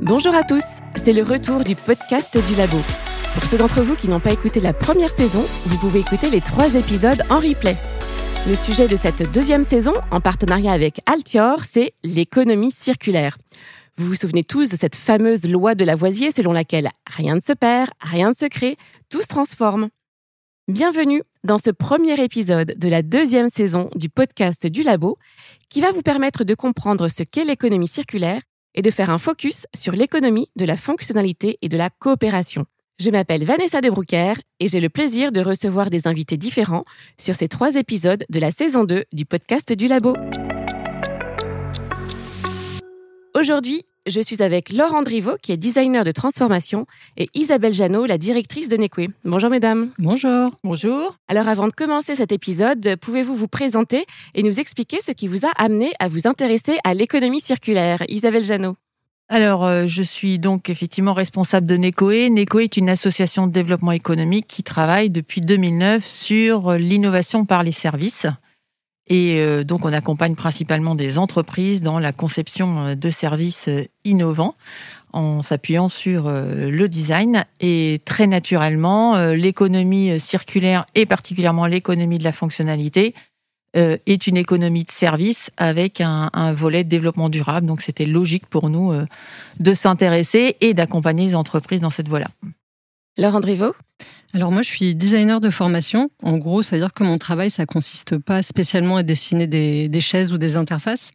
Bonjour à tous, c'est le retour du podcast du labo. Pour ceux d'entre vous qui n'ont pas écouté la première saison, vous pouvez écouter les trois épisodes en replay. Le sujet de cette deuxième saison, en partenariat avec Altior, c'est l'économie circulaire. Vous vous souvenez tous de cette fameuse loi de Lavoisier selon laquelle rien ne se perd, rien ne se crée, tout se transforme. Bienvenue dans ce premier épisode de la deuxième saison du podcast du Labo qui va vous permettre de comprendre ce qu'est l'économie circulaire et de faire un focus sur l'économie de la fonctionnalité et de la coopération. Je m'appelle Vanessa Debroucker et j'ai le plaisir de recevoir des invités différents sur ces trois épisodes de la saison 2 du podcast du Labo. Aujourd'hui, je suis avec Laure Andriveau, qui est designer de transformation, et Isabelle Janot, la directrice de Nekwe. Bonjour mesdames. Bonjour. Bonjour. Alors avant de commencer cet épisode, pouvez-vous vous présenter et nous expliquer ce qui vous a amené à vous intéresser à l'économie circulaire? Isabelle Janot. Alors, euh, je suis donc effectivement responsable de NECOE. NECOE est une association de développement économique qui travaille depuis 2009 sur l'innovation par les services. Et euh, donc, on accompagne principalement des entreprises dans la conception euh, de services euh, innovants en s'appuyant sur le design. Et très naturellement, l'économie circulaire et particulièrement l'économie de la fonctionnalité est une économie de service avec un, un volet de développement durable. Donc, c'était logique pour nous de s'intéresser et d'accompagner les entreprises dans cette voie-là. Laure Andriveau alors moi, je suis designer de formation. En gros, ça veut dire que mon travail, ça consiste pas spécialement à dessiner des, chaises ou des interfaces,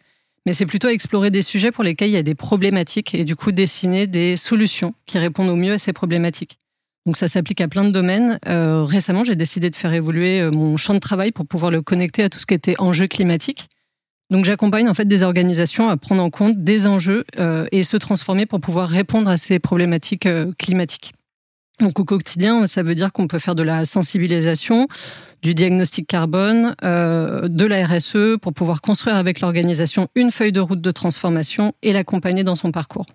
mais c'est plutôt à explorer des sujets pour lesquels il y a des problématiques et du coup dessiner des solutions qui répondent au mieux à ces problématiques. Donc ça s'applique à plein de domaines. Euh, récemment, j'ai décidé de faire évoluer euh, mon champ de travail pour pouvoir le connecter à tout ce qui était enjeux climatiques. Donc j'accompagne en fait des organisations à prendre en compte des enjeux euh, et se transformer pour pouvoir répondre à ces problématiques climatiques. Donc au quotidien, ça veut dire qu'on peut faire de la sensibilisation, du diagnostic carbone, euh, de la RSE pour pouvoir construire avec l'organisation une feuille de route de transformation et l'accompagner dans son parcours.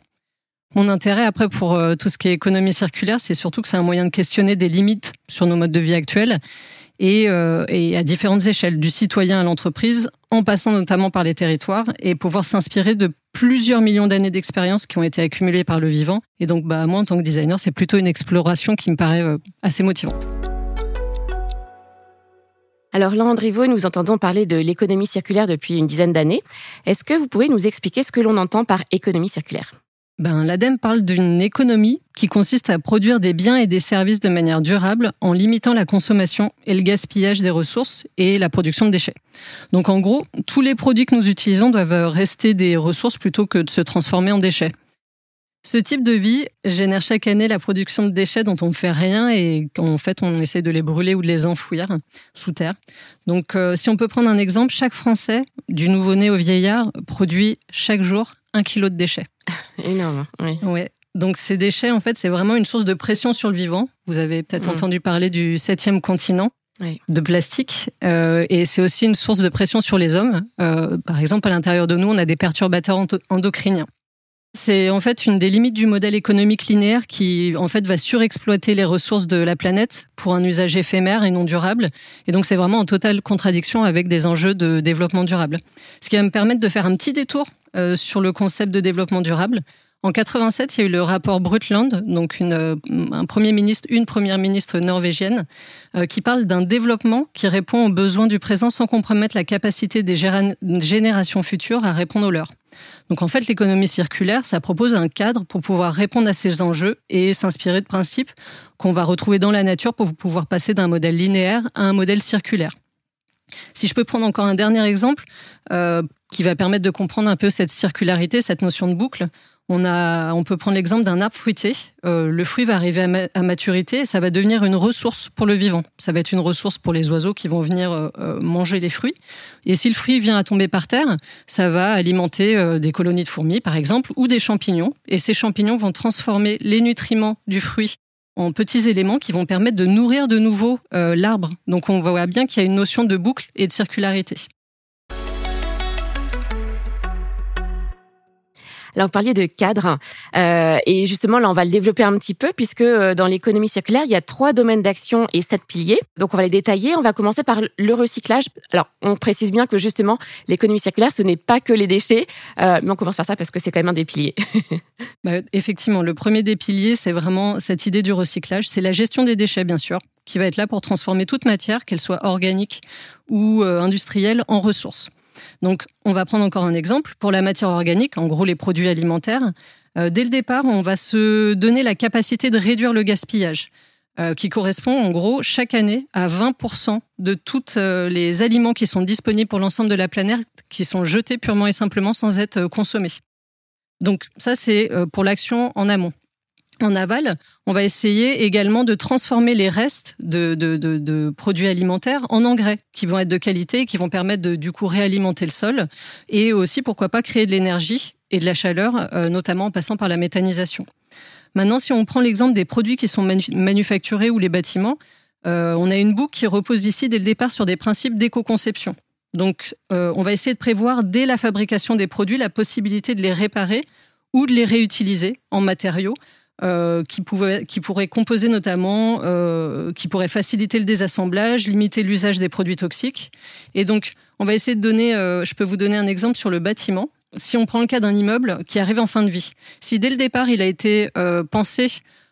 Mon intérêt après pour euh, tout ce qui est économie circulaire, c'est surtout que c'est un moyen de questionner des limites sur nos modes de vie actuels et, euh, et à différentes échelles, du citoyen à l'entreprise, en passant notamment par les territoires, et pouvoir s'inspirer de plusieurs millions d'années d'expérience qui ont été accumulées par le vivant. Et donc, bah, moi, en tant que designer, c'est plutôt une exploration qui me paraît euh, assez motivante. Alors là, nous entendons parler de l'économie circulaire depuis une dizaine d'années. Est-ce que vous pouvez nous expliquer ce que l'on entend par économie circulaire? Ben, L'ADEME parle d'une économie qui consiste à produire des biens et des services de manière durable en limitant la consommation et le gaspillage des ressources et la production de déchets. Donc en gros, tous les produits que nous utilisons doivent rester des ressources plutôt que de se transformer en déchets. Ce type de vie génère chaque année la production de déchets dont on ne fait rien et qu'en fait on essaie de les brûler ou de les enfouir sous terre. Donc euh, si on peut prendre un exemple, chaque Français, du nouveau-né au vieillard, produit chaque jour un kilo de déchets. Énorme, oui. Ouais. Donc ces déchets, en fait, c'est vraiment une source de pression sur le vivant. Vous avez peut-être mm. entendu parler du septième continent. de plastique euh, et c'est aussi une source de pression sur les hommes. Euh, par exemple, à l'intérieur de nous, on a des perturbateurs endocriniens. C'est en fait une des limites du modèle économique linéaire qui en fait va surexploiter les ressources de la planète pour un usage éphémère et non durable. Et donc c'est vraiment en totale contradiction avec des enjeux de développement durable. Ce qui va me permettre de faire un petit détour euh, sur le concept de développement durable. En 87, il y a eu le rapport Brundtland, donc une, euh, un premier ministre, une première ministre norvégienne, euh, qui parle d'un développement qui répond aux besoins du présent sans compromettre la capacité des générations futures à répondre aux leurs. Donc en fait, l'économie circulaire, ça propose un cadre pour pouvoir répondre à ces enjeux et s'inspirer de principes qu'on va retrouver dans la nature pour pouvoir passer d'un modèle linéaire à un modèle circulaire. Si je peux prendre encore un dernier exemple euh, qui va permettre de comprendre un peu cette circularité, cette notion de boucle, on, a, on peut prendre l'exemple d'un arbre fruité. Euh, le fruit va arriver à, maturité et ça va devenir une ressource pour le vivant. Ça va être une ressource pour les oiseaux qui vont venir euh, euh, manger les fruits. Et si le fruit vient à tomber par terre, ça va alimenter des colonies de fourmis, par exemple, ou des champignons. Et ces champignons vont transformer les nutriments du fruit en petits éléments qui vont permettre de nourrir de nouveau l'arbre. Donc on voit bien qu'il y a une notion de boucle et de circularité. Alors, vous parliez de cadre, euh, et justement, là, on va le développer un petit peu, puisque euh, dans l'économie circulaire, il y a trois domaines d'action et sept piliers. Donc, on va les détailler. On va commencer par le recyclage. Alors, on précise bien que justement, l'économie circulaire, ce n'est pas que les déchets, euh, mais on commence par ça parce que c'est quand même un des piliers. bah, effectivement, le premier des piliers, c'est vraiment cette idée du recyclage. C'est la gestion des déchets, bien sûr, qui va être là pour transformer toute matière, qu'elle soit organique ou euh, industrielle, en ressources. Donc, on va prendre encore un exemple. Pour la matière organique, en gros les produits alimentaires, euh, dès le départ, on va se donner la capacité de réduire le gaspillage, euh, qui correspond en gros chaque année à 20% de tous euh, les aliments qui sont disponibles pour l'ensemble de la planète, qui sont jetés purement et simplement sans être consommés. Donc ça, c'est pour l'action en amont. En aval, on va essayer également de transformer les restes de, produits alimentaires en engrais qui vont être de qualité et qui vont permettre de du coup réalimenter le sol et aussi pourquoi pas créer de l'énergie et de la chaleur, euh, notamment en passant par la méthanisation. Maintenant, si on prend l'exemple des produits qui sont manufacturés ou les bâtiments, euh, on a une boucle qui repose ici dès le départ sur des principes d'éco-conception. Donc, euh, on va essayer de prévoir dès la fabrication des produits la possibilité de les réparer ou de les réutiliser en matériaux euh, qui, pouvait, qui pourrait composer notamment, euh, qui pourrait faciliter le désassemblage, limiter l'usage des produits toxiques. Et donc, on va essayer de donner, euh, je peux vous donner un exemple sur le bâtiment. Si on prend le cas d'un immeuble qui arrive en fin de vie, si dès le départ il a été pensé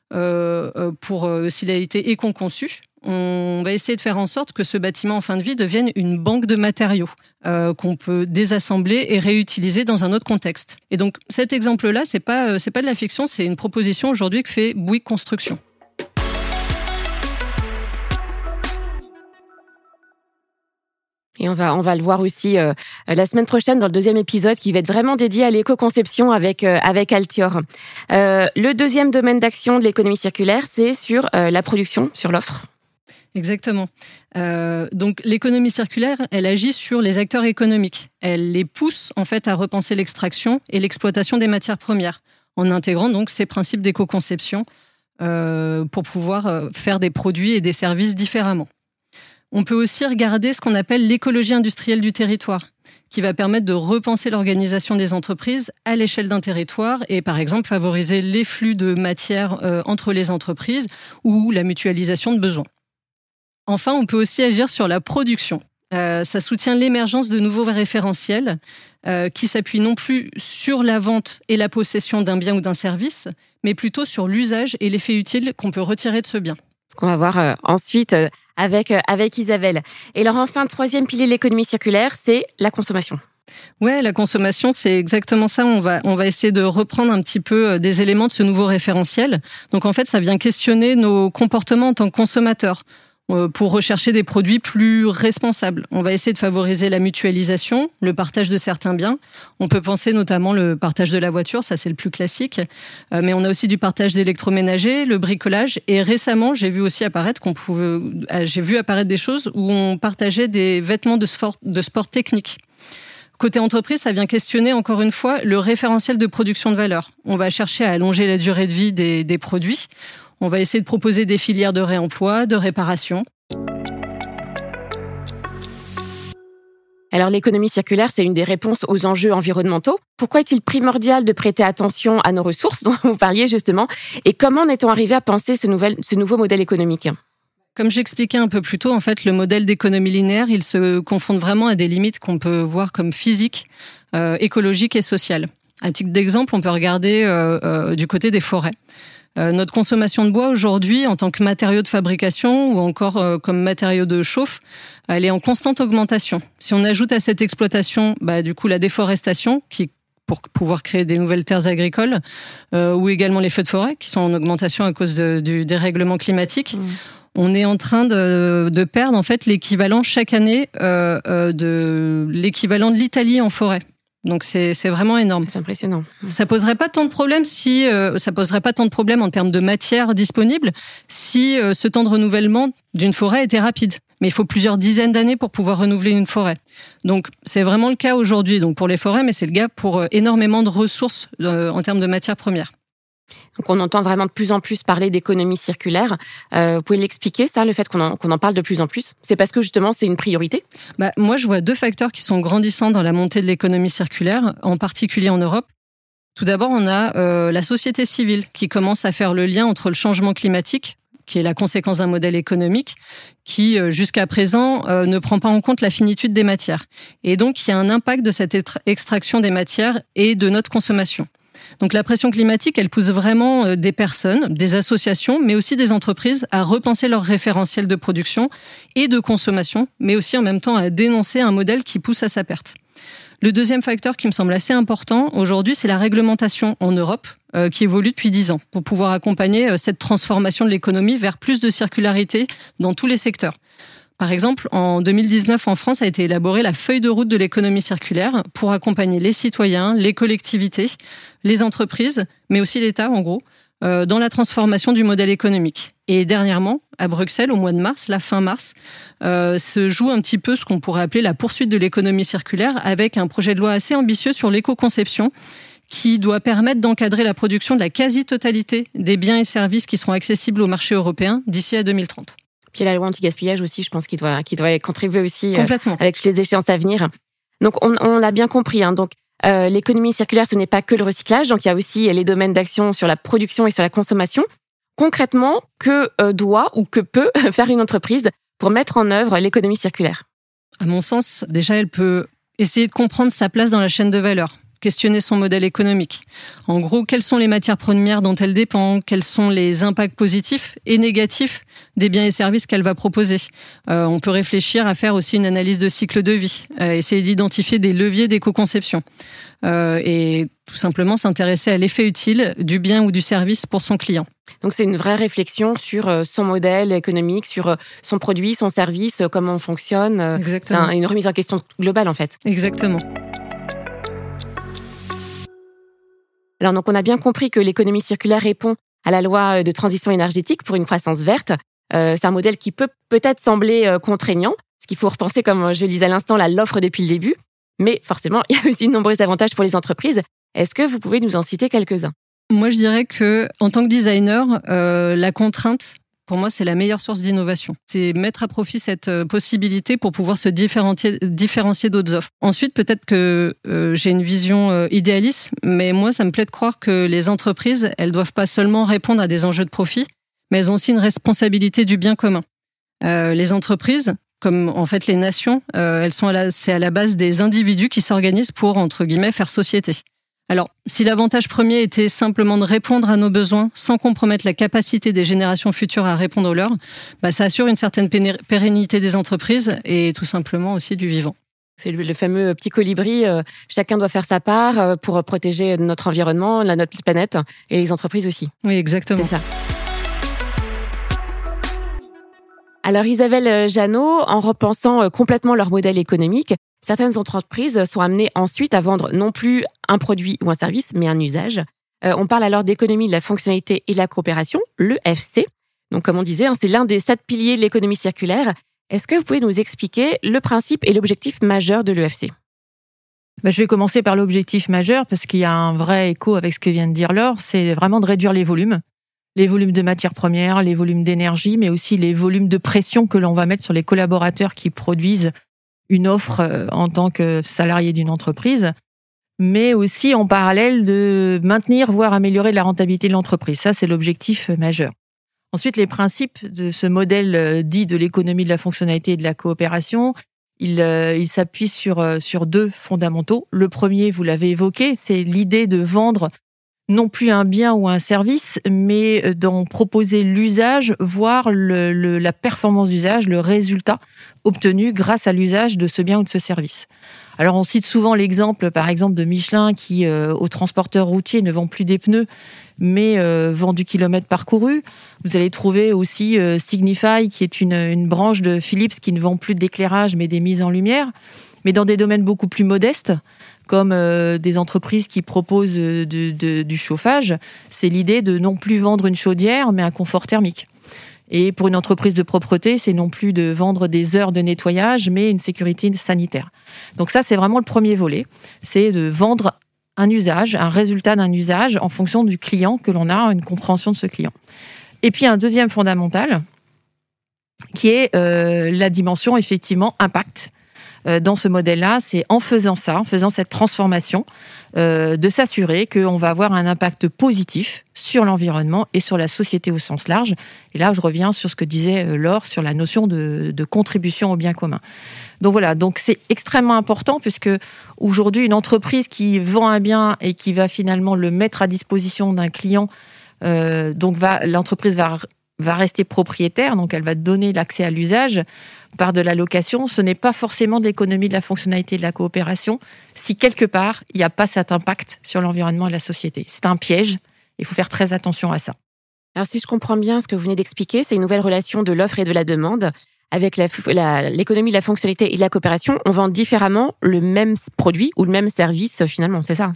pour, s'il a été éco-conçu, on va essayer de faire en sorte que ce bâtiment en fin de vie devienne une banque de matériaux euh, qu'on peut désassembler et réutiliser dans un autre contexte. Et donc cet exemple-là, c'est pas euh, pas de la fiction, c'est une proposition aujourd'hui que fait Bouygues Construction. Et on va, on va le voir aussi euh, la semaine prochaine dans le deuxième épisode qui va être vraiment dédié à l'éco-conception avec, avec Altior. le deuxième domaine d'action de l'économie circulaire, c'est sur la production, sur l'offre. Exactement. Euh, donc l'économie circulaire, elle agit sur les acteurs économiques. Elle les pousse en fait à repenser l'extraction et l'exploitation des matières premières, en intégrant donc ces principes d'éco-conception euh, pour pouvoir euh, faire des produits et des services différemment. On peut aussi regarder ce qu'on appelle l'écologie industrielle du territoire, qui va permettre de repenser l'organisation des entreprises à l'échelle d'un territoire et par exemple favoriser les flux de matières entre les entreprises ou la mutualisation de besoins. Enfin, on peut aussi agir sur la production. Euh, ça soutient l'émergence de nouveaux référentiels euh, qui s'appuient non plus sur la vente et la possession d'un bien ou d'un service, mais plutôt sur l'usage et l'effet utile qu'on peut retirer de ce bien. Ce qu'on va voir euh, ensuite avec, avec Isabelle. Et alors enfin, troisième pilier de l'économie circulaire, c'est la consommation. Ouais, la consommation, c'est exactement ça. On va, on va essayer de reprendre un petit peu des éléments de ce nouveau référentiel. Donc en fait, ça vient questionner nos comportements en tant que consommateurs. Euh, pour rechercher des produits plus responsables. On va essayer de favoriser la mutualisation, le partage de certains biens. On peut penser notamment le partage de la voiture, ça c'est le plus classique. Euh, mais on a aussi du partage d'électroménager, le bricolage. Et récemment, j'ai vu aussi apparaître qu'on pouvait, euh, j'ai vu apparaître des choses où on partageait des vêtements de sport, de sport technique. Côté entreprise, ça vient questionner encore une fois le référentiel de production de valeur. On va chercher à allonger la durée de vie des, des produits. On va essayer de proposer des filières de réemploi, de réparation. Alors l'économie circulaire, c'est une des réponses aux enjeux environnementaux. Pourquoi est-il primordial de prêter attention à nos ressources dont vous parliez justement? Et comment en est-on arrivé à penser ce, nouveau modèle économique? Comme j'expliquais un peu plus tôt, en fait, le modèle d'économie linéaire, il se confronte vraiment à des limites qu'on peut voir comme physiques, euh, écologiques et sociales. À titre d'exemple, on peut regarder euh, euh, du côté des forêts. Euh, notre consommation de bois aujourd'hui, en tant que matériau de fabrication ou encore euh, comme matériau de chauffe, elle est en constante augmentation. Si on ajoute à cette exploitation, bah, du coup, la déforestation, qui pour pouvoir créer des nouvelles terres agricoles, euh, ou également les feux de forêt, qui sont en augmentation à cause du dérèglement climatique. Mmh. On est en train de, de perdre en fait l'équivalent chaque année euh, de l'équivalent de l'Italie en forêt. Donc c'est vraiment énorme. C'est impressionnant. Ça poserait pas tant de problèmes si euh, ça poserait pas tant de problèmes en termes de matière disponible si euh, ce temps de renouvellement d'une forêt était rapide. Mais il faut plusieurs dizaines d'années pour pouvoir renouveler une forêt. Donc c'est vraiment le cas aujourd'hui. Donc pour les forêts, mais c'est le cas pour euh, énormément de ressources en termes de matières premières. Donc on entend vraiment de plus en plus parler d'économie circulaire. Euh, vous pouvez l'expliquer, ça, le fait qu'on en, en, parle de plus en plus? C'est parce que justement c'est une priorité? Bah, Moi je vois deux facteurs qui sont grandissants dans la montée de l'économie circulaire, en particulier en Europe. Tout d'abord, on a euh, la société civile qui commence à faire le lien entre le changement climatique, qui est la conséquence d'un modèle économique, qui euh, jusqu'à présent euh, ne prend pas en compte la finitude des matières. Et donc, il y a un impact de cette extraction des matières et de notre consommation. Donc la pression climatique, elle pousse vraiment des personnes, des associations, mais aussi des entreprises à repenser leur référentiel de production et de consommation, mais aussi en même temps à dénoncer un modèle qui pousse à sa perte. Le deuxième facteur qui me semble assez important aujourd'hui, c'est la réglementation en Europe euh, qui évolue depuis dix ans pour pouvoir accompagner euh, cette transformation de l'économie vers plus de circularité dans tous les secteurs. Par exemple, en 2019, en France, a été élaborée la feuille de route de l'économie circulaire pour accompagner les citoyens, les collectivités, les entreprises, mais aussi l'État, en gros, euh, dans la transformation du modèle économique. Et dernièrement, à Bruxelles, au mois de mars, la fin mars, euh, se joue un petit peu ce qu'on pourrait appeler la poursuite de l'économie circulaire avec un projet de loi assez ambitieux sur l'éco-conception qui doit permettre d'encadrer la production de la quasi-totalité des biens et services qui seront accessibles au marché européen d'ici à 2030. Puis la loi anti-gaspillage aussi, je pense qu'il doit, qu'il doit contribuer aussi euh, Complètement. avec toutes les échéances à venir. Donc on, on l'a bien compris. Hein, donc euh, l'économie circulaire, ce n'est pas que le recyclage, donc il y a aussi les domaines d'action sur la production et sur la consommation. Concrètement, que euh, doit ou que peut faire une entreprise pour mettre en œuvre l'économie circulaire? À mon sens, déjà, elle peut essayer de comprendre sa place dans la chaîne de valeur questionner son modèle économique. En gros, quelles sont les matières premières dont elle dépend, quels sont les impacts positifs et négatifs des biens et services qu'elle va proposer. Euh, on peut réfléchir à faire aussi une analyse de cycle de vie, euh, essayer d'identifier des leviers d'éco-conception euh, et tout simplement s'intéresser à l'effet utile du bien ou du service pour son client. Donc c'est une vraie réflexion sur son modèle économique, sur son produit, son service, comment on fonctionne. Exactement. C'est une remise en question globale en fait. Exactement. Alors donc on a bien compris que l'économie circulaire répond à la loi de transition énergétique pour une croissance verte. Euh, c'est un modèle qui peut peut-être sembler euh, contraignant, ce qu'il faut repenser comme je le disais à l'instant, l'offre depuis le début. Mais forcément, il y a aussi de nombreux avantages pour les entreprises. Est-ce que vous pouvez nous en citer quelques-uns? Moi, je dirais que en tant que designer, euh, la contrainte pour moi, c'est la meilleure source d'innovation. C'est mettre à profit cette euh, possibilité pour pouvoir se différencier, d'autres offres. Ensuite, peut-être que euh, j'ai une vision euh, idéaliste, mais moi, ça me plaît de croire que les entreprises, elles doivent pas seulement répondre à des enjeux de profit, mais elles ont aussi une responsabilité du bien commun. les entreprises, comme en fait les nations, elles sont c'est à la base des individus qui s'organisent pour entre guillemets faire société. Alors, si l'avantage premier était simplement de répondre à nos besoins sans compromettre la capacité des générations futures à répondre aux leurs, bah, ça assure une certaine pérennité des entreprises et tout simplement aussi du vivant. C'est le, fameux petit colibri. Euh, chacun doit faire sa part euh, pour protéger notre environnement, la, notre planète et les entreprises aussi. Oui, exactement. C'est ça. Alors Isabelle euh, Janot, en repensant complètement leur modèle économique, Certaines entreprises sont amenées ensuite à vendre non plus un produit ou un service, mais un usage. Euh, on parle alors d'économie de la fonctionnalité et de la coopération, l'EFC. Donc, comme on disait, hein, c'est l'un des sept piliers de l'économie circulaire. Est-ce que vous pouvez nous expliquer le principe et l'objectif majeur de l'EFC bah, je vais commencer par l'objectif majeur parce qu'il y a un vrai écho avec ce que vient de dire Laure, c'est vraiment de réduire les volumes. Les volumes de matières premières, les volumes d'énergie, mais aussi les volumes de pression que l'on va mettre sur les collaborateurs qui produisent une offre euh, en tant que salarié d'une entreprise, mais aussi en parallèle de maintenir, voire améliorer la rentabilité de l'entreprise. Ça, c'est l'objectif majeur. Ensuite, les principes de ce modèle euh, dit de l'économie de la fonctionnalité et de la coopération, il, euh, il s'appuie sur, sur deux fondamentaux. Le premier, vous l'avez évoqué, c'est l'idée de vendre non plus un bien ou un service, mais euh, d'en proposer l'usage, voire la performance d'usage, le résultat obtenu grâce à l'usage de ce bien ou de ce service. Alors on cite souvent l'exemple, par exemple, de Michelin qui, euh, aux transporteurs routiers, ne vend plus des pneus, mais euh, vend du kilomètre parcouru. Vous allez trouver aussi Signify, qui est une, branche de Philips qui ne vend plus d'éclairage, mais des mises en lumière, mais dans des domaines beaucoup plus modestes comme euh, des entreprises qui proposent euh, du chauffage, c'est l'idée de non plus vendre une chaudière, mais un confort thermique. Et pour une entreprise de propreté, c'est non plus de vendre des heures de nettoyage, mais une sécurité sanitaire. Donc ça, c'est vraiment le premier volet. C'est de vendre un usage, un résultat d'un usage en fonction du client que l'on a, une compréhension de ce client. Et puis un deuxième fondamental, qui est euh, la dimension effectivement impact dans ce modèle-là, c'est en faisant ça, en faisant cette transformation, euh, de s'assurer qu'on va avoir un impact positif sur l'environnement et sur la société au sens large. Et là, je reviens sur ce que disait euh, Laure sur la notion de, contribution au bien commun. Donc voilà, donc c'est extrêmement important puisque aujourd'hui, une entreprise qui vend un bien et qui va finalement le mettre à disposition d'un client, euh, donc l'entreprise va va rester propriétaire, donc elle va donner l'accès à l'usage par de la location. Ce n'est pas forcément de l'économie de la fonctionnalité de la coopération si quelque part il n'y a pas cet impact sur l'environnement et la société. C'est un piège. Il faut faire très attention à ça. Alors si je comprends bien ce que vous venez d'expliquer, c'est une nouvelle relation de l'offre et de la demande. Avec l'économie de la fonctionnalité et de la coopération, on vend différemment le même produit ou le même service finalement, c'est ça?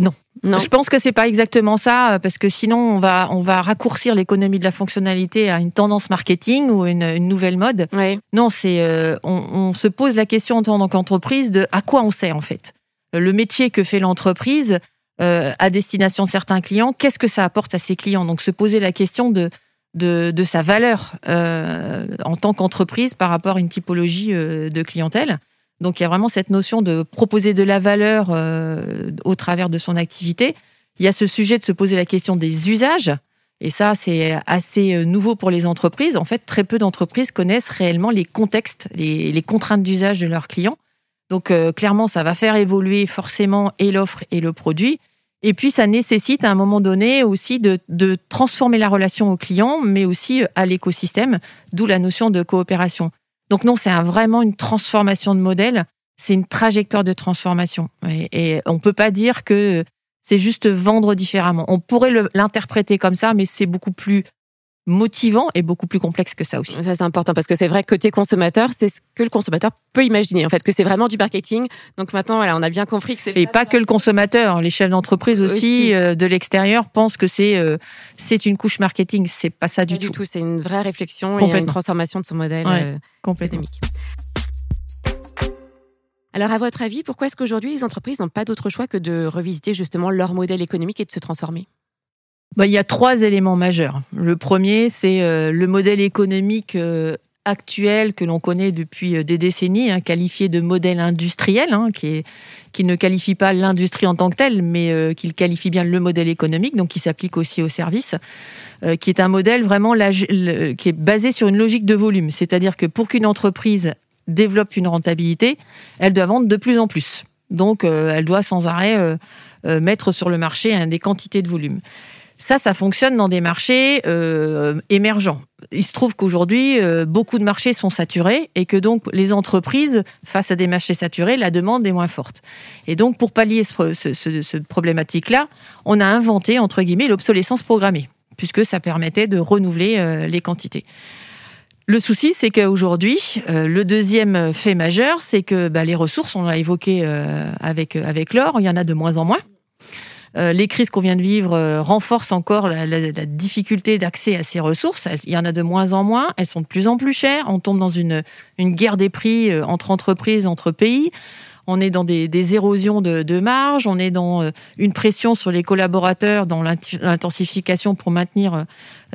Non. non. Je pense que c'est pas exactement ça, parce que sinon on va on va raccourcir l'économie de la fonctionnalité à une tendance marketing ou une, une nouvelle mode. Non, c'est euh, on, on, se pose la question en tant qu'entreprise de à quoi on sert en fait. Le métier que fait l'entreprise euh, à destination de certains clients, qu'est-ce que ça apporte à ses clients? Donc se poser la question de de, de sa valeur euh, en tant qu'entreprise par rapport à une typologie euh, de clientèle. Donc il y a vraiment cette notion de proposer de la valeur euh, au travers de son activité. Il y a ce sujet de se poser la question des usages. Et ça, c'est assez euh, nouveau pour les entreprises. En fait, très peu d'entreprises connaissent réellement les contextes, les, contraintes d'usage de leurs clients. Donc euh, clairement, ça va faire évoluer forcément et l'offre et le produit. Et puis, ça nécessite à un moment donné aussi de, de transformer la relation au client, mais aussi à l'écosystème, d'où la notion de coopération. Donc non, c'est vraiment une transformation de modèle. C'est une trajectoire de transformation. Et, on on peut pas dire que c'est juste vendre différemment. On pourrait l'interpréter comme ça, mais c'est beaucoup plus motivant et beaucoup plus complexe que ça aussi. Ça c'est important parce que c'est vrai que côté consommateur, c'est ce que le consommateur peut imaginer en fait que c'est vraiment du marketing. Donc maintenant voilà, on a bien compris que c'est et pas que le consommateur, les chefs d'entreprise aussi, euh, de l'extérieur pensent que c'est euh, c'est une couche marketing, c'est pas ça du tout. Du tout, c'est une vraie réflexion et une transformation de son modèle euh, économique. Alors, à votre avis, pourquoi est-ce qu'aujourd'hui les entreprises n'ont pas d'autre choix que de revisiter justement leur modèle économique et de se transformer? Bah, il y a trois éléments majeurs. Le premier, c'est euh, le modèle économique euh, actuel que l'on connaît depuis euh, des décennies, hein, qualifié de modèle industriel, hein, qui, est, qui ne qualifie pas l'industrie en tant que telle, mais qui qualifie bien le modèle économique, donc qui s'applique aussi aux services, qui est un modèle vraiment qui est basé sur une logique de volume. C'est-à-dire que pour qu'une entreprise développe une rentabilité, elle doit vendre de plus en plus. Donc, elle doit sans arrêt mettre sur le marché des quantités de volume. Ça, ça fonctionne dans des marchés euh, émergents. Il se trouve qu'aujourd'hui, euh, beaucoup de marchés sont saturés et que donc les entreprises, face à des marchés saturés, la demande est moins forte. Et donc, pour pallier ce, problématique-là, on a inventé, entre guillemets, l'obsolescence programmée, puisque ça permettait de renouveler euh, les quantités. Le souci, c'est qu'aujourd'hui, le deuxième fait majeur, c'est que bah, les ressources, on l'a évoqué avec, avec l'or, il y en a de moins en moins. Euh, les crises qu'on vient de vivre euh, renforcent encore la, difficulté d'accès à ces ressources. Il y en a de moins en moins, elles sont de plus en plus chères. On tombe dans une, une guerre des prix euh, entre entreprises, entre pays. On est dans des, érosions de, de marge, on est dans une pression sur les collaborateurs, dans l'intensification pour maintenir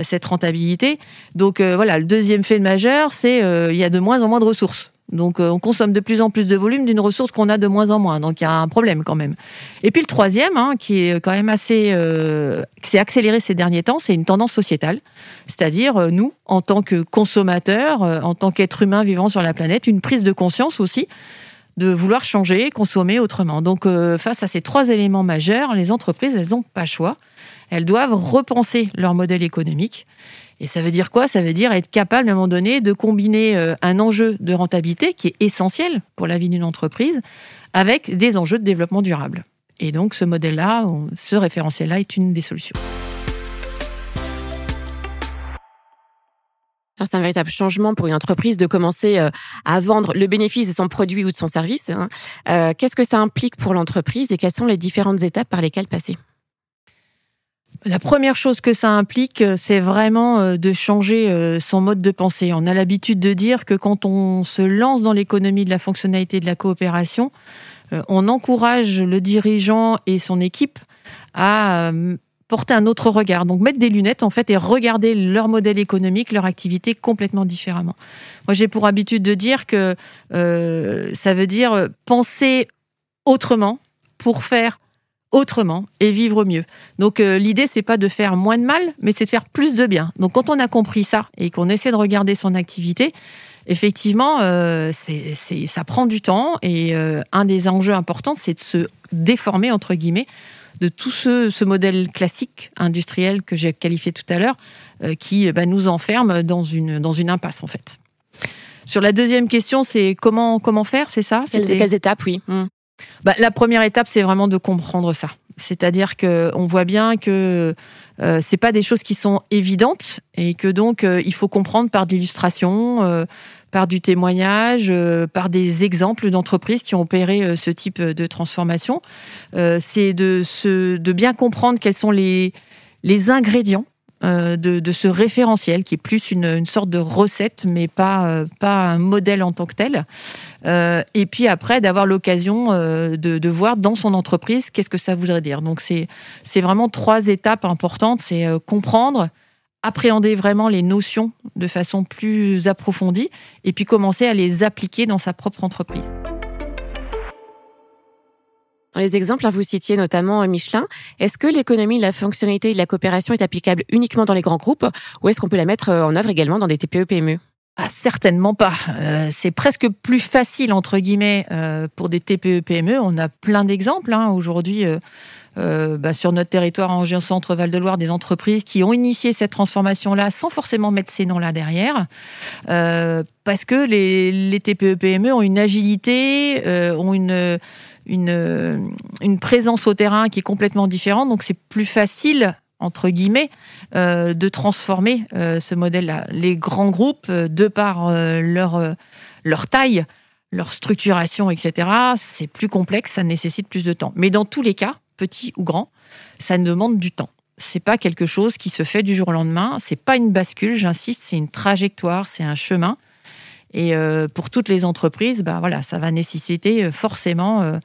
cette rentabilité. Donc voilà, le deuxième fait majeur, c'est il y a de moins en moins de ressources. Donc euh, on consomme de plus en plus de volume d'une ressource qu'on a de moins en moins. Donc il y a un problème quand même. Et puis le troisième, hein, qui est quand même assez, euh, qui s'est accéléré ces derniers temps, c'est une tendance sociétale. C'est-à-dire euh, nous, en tant que consommateurs, en tant qu'êtres humains vivant sur la planète, une prise de conscience aussi de vouloir changer, consommer autrement. Donc face à ces trois éléments majeurs, les entreprises, elles n'ont pas choix. Elles doivent repenser leur modèle économique et ça veut dire quoi? Ça veut dire être capable à un moment donné de combiner euh, un enjeu de rentabilité qui est essentiel pour la vie d'une entreprise avec des enjeux de développement durable. Et donc ce modèle-là, ce référentiel-là est une des solutions. C'est un véritable changement pour une entreprise de commencer euh, à vendre le bénéfice de son produit ou de son service. Hein. Euh, qu'est-ce que ça implique pour l'entreprise et quelles sont les différentes étapes par lesquelles passer? La première chose que ça implique, euh, c'est vraiment euh, de changer euh, son mode de pensée. On a l'habitude de dire que quand on se lance dans l'économie de la fonctionnalité de la coopération, on encourage le dirigeant et son équipe à porter un autre regard. Donc mettre des lunettes en fait et regarder leur modèle économique, leur activité complètement différemment. Moi j'ai pour habitude de dire que ça veut dire penser autrement pour faire autrement et vivre mieux. Donc euh, l'idée c'est pas de faire moins de mal, mais c'est de faire plus de bien. Donc quand on a compris ça et qu'on essaie de regarder son activité, effectivement, euh, c'est, ça prend du temps et euh, un des enjeux importants, c'est de se déformer entre guillemets de tout ce, ce modèle classique industriel que j'ai qualifié tout à l'heure, qui bah, nous enferme dans une dans une impasse en fait. Sur la deuxième question, c'est comment comment faire, c'est ça? Quelles, quelles, étapes, oui. Mmh. Bah, la première étape, c'est vraiment de comprendre ça. C'est-à-dire que on voit bien que euh, c'est pas des choses qui sont évidentes et que donc euh, il faut comprendre par d'illustrations, euh, par du témoignage, euh, par des exemples d'entreprises qui ont opéré ce type de transformation. c'est de, de bien comprendre quels sont les ingrédients euh, de, ce référentiel qui est plus une, sorte de recette, mais pas, euh, pas un modèle en tant que tel. Euh, et puis après, d'avoir l'occasion de, voir dans son entreprise qu'est-ce que ça voudrait dire. Donc c'est vraiment trois étapes importantes. C'est comprendre, appréhender vraiment les notions de façon plus approfondie, et puis commencer à les appliquer dans sa propre entreprise. Dans les exemples, vous citiez notamment euh, Michelin. Est-ce que l'économie, la fonctionnalité et la coopération est applicable uniquement dans les grands groupes ou est-ce qu'on peut la mettre euh, en œuvre également dans des TPE-PME ah, certainement pas. Euh, c'est presque plus facile entre guillemets pour des TPE-PME. On a plein d'exemples hein. aujourd'hui. Bah, sur notre territoire en région centre Val-de-Loire des entreprises qui ont initié cette transformation-là sans forcément mettre ces noms-là derrière, parce que les TPE-PME ont une agilité, ont une une, une présence au terrain qui est complètement différente. Donc c'est plus facile entre guillemets, euh, de transformer euh, ce modèle-là. Les grands groupes, euh, de par leur, leur taille, leur structuration, etc., c'est plus complexe, ça nécessite plus de temps. Mais dans tous les cas, petit ou grand, ça demande du temps. C'est pas quelque chose qui se fait du jour au lendemain. C'est pas une bascule, j'insiste, c'est une trajectoire, c'est un chemin. Et euh, pour toutes les entreprises, ben voilà, ça va nécessiter euh, forcément euh,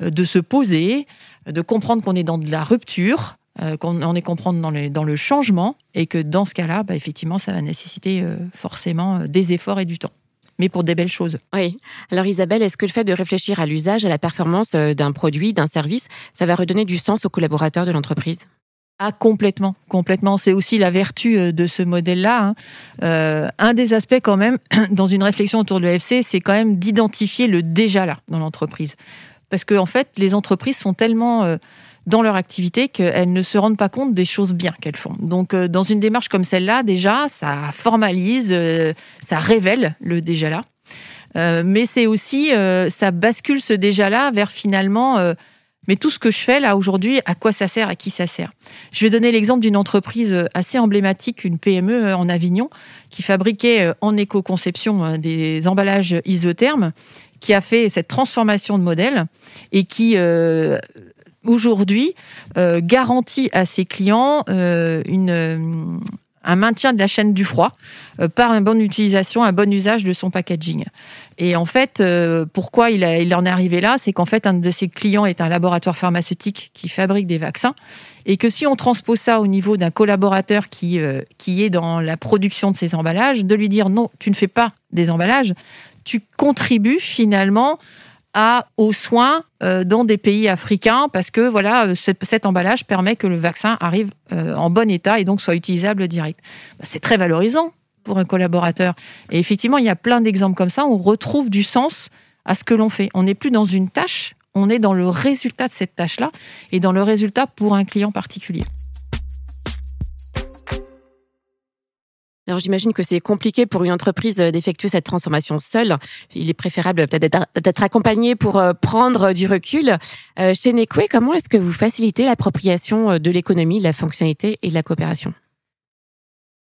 de se poser, de comprendre qu'on est dans de la rupture, qu'on est comprendre dans le, dans le changement, et que dans ce cas-là, ben effectivement, ça va nécessiter forcément des efforts et du temps mais pour des belles choses. Oui. Alors Isabelle, est-ce que le fait de réfléchir à l'usage, à la performance d'un produit, d'un service, ça va redonner du sens aux collaborateurs de l'entreprise? Ah complètement, complètement. C'est aussi la vertu euh, de ce modèle-là. Hein. Euh, un des aspects quand même, dans une réflexion autour de l'EFC, c'est quand même d'identifier le déjà là dans l'entreprise. Parce que en fait, les entreprises sont tellement euh, dans leur activité qu'elles ne se rendent pas compte des choses bien qu'elles font. Donc, dans une démarche comme celle-là, déjà, ça formalise, ça révèle le déjà là. mais c'est aussi, ça bascule ce déjà là vers finalement mais tout ce que je fais là aujourd'hui, à quoi ça sert, à qui ça sert? Je vais donner l'exemple d'une entreprise euh, assez emblématique, une PME euh, en Avignon, qui fabriquait euh, en éco-conception des emballages isothermes, qui a fait cette transformation de modèle et qui aujourd'hui garantit à ses clients une un maintien de la chaîne du froid euh, par une bonne utilisation, un bon usage de son packaging. Et en fait, euh, pourquoi il, en est arrivé là? C'est qu'en fait, un de ses clients est un laboratoire pharmaceutique qui fabrique des vaccins et que si on transpose ça au niveau d'un collaborateur qui, euh, qui est dans la production de ces emballages, de lui dire non, tu ne fais pas des emballages, tu contribues finalement aux soins euh, dans des pays africains parce que voilà euh, cet, emballage permet que le vaccin arrive euh, en bon état et donc soit utilisable direct. Bah, c'est très valorisant pour un collaborateur. Et effectivement, il y a plein d'exemples comme ça. On retrouve du sens à ce que l'on fait. On n'est plus dans une tâche, on est dans le résultat de cette tâche-là et dans le résultat pour un client particulier. Alors j'imagine que c'est compliqué pour une entreprise euh, d'effectuer cette transformation seule. Il est préférable peut-être d'être accompagné pour euh, prendre du recul. Euh, chez Nekwe, comment est-ce que vous facilitez l'appropriation de l'économie, de la fonctionnalité et de la coopération?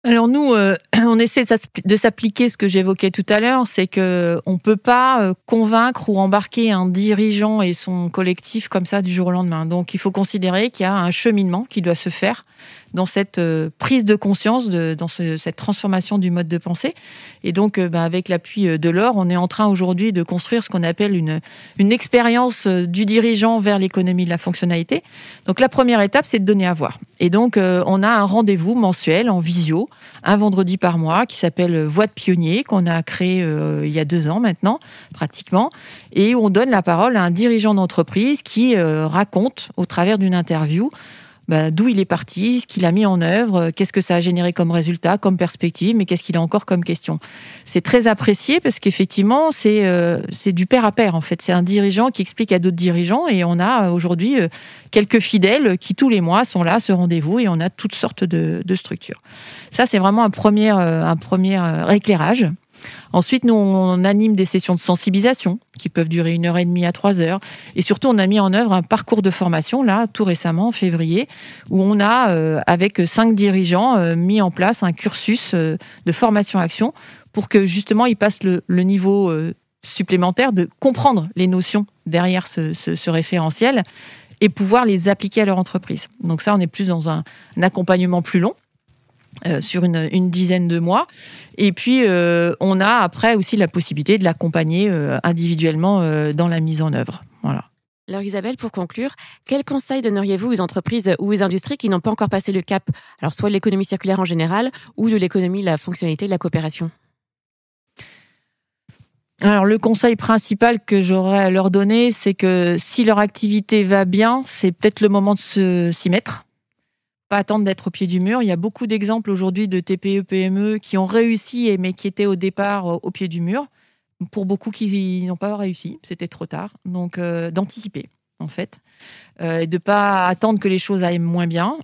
Alors nous, euh, on essaie de s'appliquer ce que j'évoquais tout à l'heure, c'est que on peut pas euh, convaincre ou embarquer un dirigeant et son collectif comme ça du jour au lendemain. Donc il faut considérer qu'il y a un cheminement qui doit se faire dans cette euh, prise de conscience, dans cette transformation du mode de pensée. Et donc, euh, bah, avec l'appui euh, de l'or, on est en train aujourd'hui de construire ce qu'on appelle une, une expérience du dirigeant vers l'économie de la fonctionnalité. Donc, la première étape, c'est de donner à voir. Et donc, on a un rendez-vous mensuel en visio, un vendredi par mois, qui s'appelle Voix de pionnier, qu'on a créé il y a deux ans maintenant, pratiquement, et où on donne la parole à un dirigeant d'entreprise qui raconte, au travers d'une interview, bah, d'où il est parti, ce qu'il a mis en œuvre, euh, qu'est-ce que ça a généré comme résultat, comme perspective, mais qu'est-ce qu'il a encore comme question. C'est très apprécié parce qu'effectivement, c'est euh, du père à père en fait. C'est un dirigeant qui explique à d'autres dirigeants et on a euh, aujourd'hui quelques fidèles qui tous les mois sont là ce rendez-vous et on a toutes sortes de, de structures. Ça, c'est vraiment un premier un premier éclairage. Ensuite, nous, on anime des sessions de sensibilisation qui peuvent durer une heure et demie à trois heures. Et surtout, on a mis en œuvre un parcours de formation, là, tout récemment, en février, où on a, euh, avec cinq dirigeants, euh, mis en place un cursus euh, de formation-action pour que, justement, ils passent le, niveau supplémentaire de comprendre les notions derrière ce, référentiel et pouvoir les appliquer à leur entreprise. Donc ça, on est plus dans un accompagnement plus long. Euh, sur une, dizaine de mois. Et puis, euh, on a après aussi la possibilité de l'accompagner euh, individuellement dans la mise en œuvre. Voilà. Alors Isabelle, pour conclure, quels conseils donneriez-vous aux entreprises ou aux industries qui n'ont pas encore passé le cap, alors soit de l'économie circulaire en général ou de l'économie, la fonctionnalité de la coopération alors le conseil principal que j'aurais à leur donner, c'est que si leur activité va bien, c'est peut-être le moment de s'y mettre pas attendre d'être au pied du mur. Il y a beaucoup d'exemples aujourd'hui de TPE, PME qui ont réussi, mais qui étaient au départ euh, au pied du mur. Pour beaucoup qui n'ont pas réussi, c'était trop tard. Donc, euh, d'anticiper, en fait, euh, et de pas attendre que les choses aillent moins bien.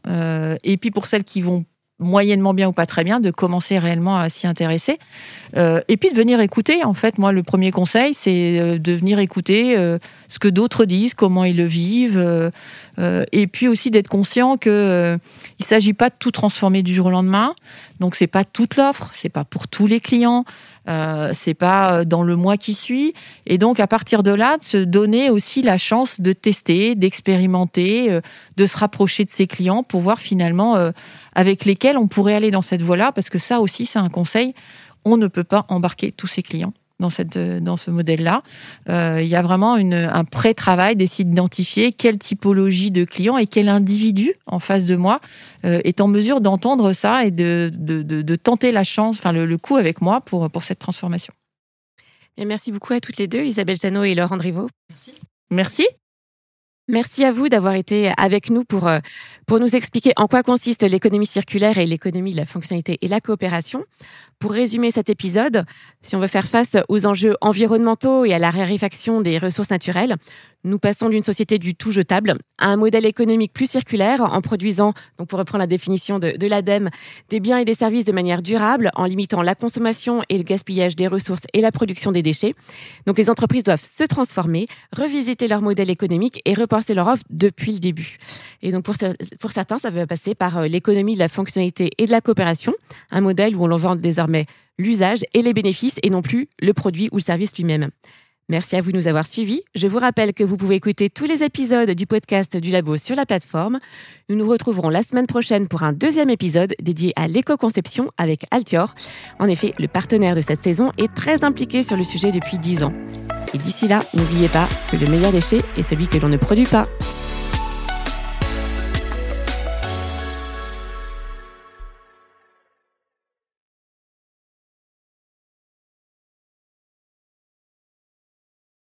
et puis pour celles qui vont moyennement bien ou pas très bien, de commencer réellement à s'y intéresser. Euh, et puis de venir écouter. En fait, moi, le premier conseil, c'est euh, de venir écouter euh, ce que d'autres disent, comment ils le vivent, et puis aussi d'être conscient que il s'agit pas de tout transformer du jour au lendemain. Donc c'est pas toute l'offre, c'est pas pour tous les clients. Euh, c'est pas dans le mois qui suit. Et donc, à partir de là, de se donner aussi la chance de tester, d'expérimenter, de se rapprocher de ses clients pour voir finalement avec lesquels on pourrait aller dans cette voie-là, parce que ça aussi, c'est un conseil. On ne peut pas embarquer tous ses clients dans, cette, dans ce modèle-là. Euh, il y a vraiment une, un pré-travail d'essayer d'identifier quelle typologie de clients et quel individu en face de moi euh, est en mesure d'entendre ça et de, de, de, tenter la chance, enfin le, coup avec moi pour, pour cette transformation. Et merci beaucoup à toutes les deux, Isabelle Janot et Laurent Driveau. Merci. Merci. Merci à vous d'avoir été avec nous pour, euh, pour nous expliquer en quoi consiste l'économie circulaire et l'économie de la fonctionnalité et la coopération. Pour résumer cet épisode, si on veut faire face aux enjeux environnementaux et à la raréfaction des ressources naturelles, nous passons d'une société du tout jetable à un modèle économique plus circulaire en produisant, donc pour reprendre la définition de, de l'ADEME, des biens et des services de manière durable en limitant la consommation et le gaspillage des ressources et la production des déchets. Donc les entreprises doivent se transformer, revisiter leur modèle économique et repenser leur offre depuis le début. Et donc pour, pour certains, ça va passer par euh, l'économie de la fonctionnalité et de la coopération, un modèle où on vend désormais l'usage et les bénéfices et non plus le produit ou le service lui-même. Merci à vous de nous avoir suivis. Je vous rappelle que vous pouvez écouter tous les épisodes du podcast du Labo sur la plateforme. Nous nous retrouverons la semaine prochaine pour un deuxième épisode dédié à l'éco-conception avec Altior. En effet, le partenaire de cette saison est très impliqué sur le sujet depuis 10 ans. Et d'ici là, n'oubliez pas que le meilleur déchet est celui que l'on ne produit pas.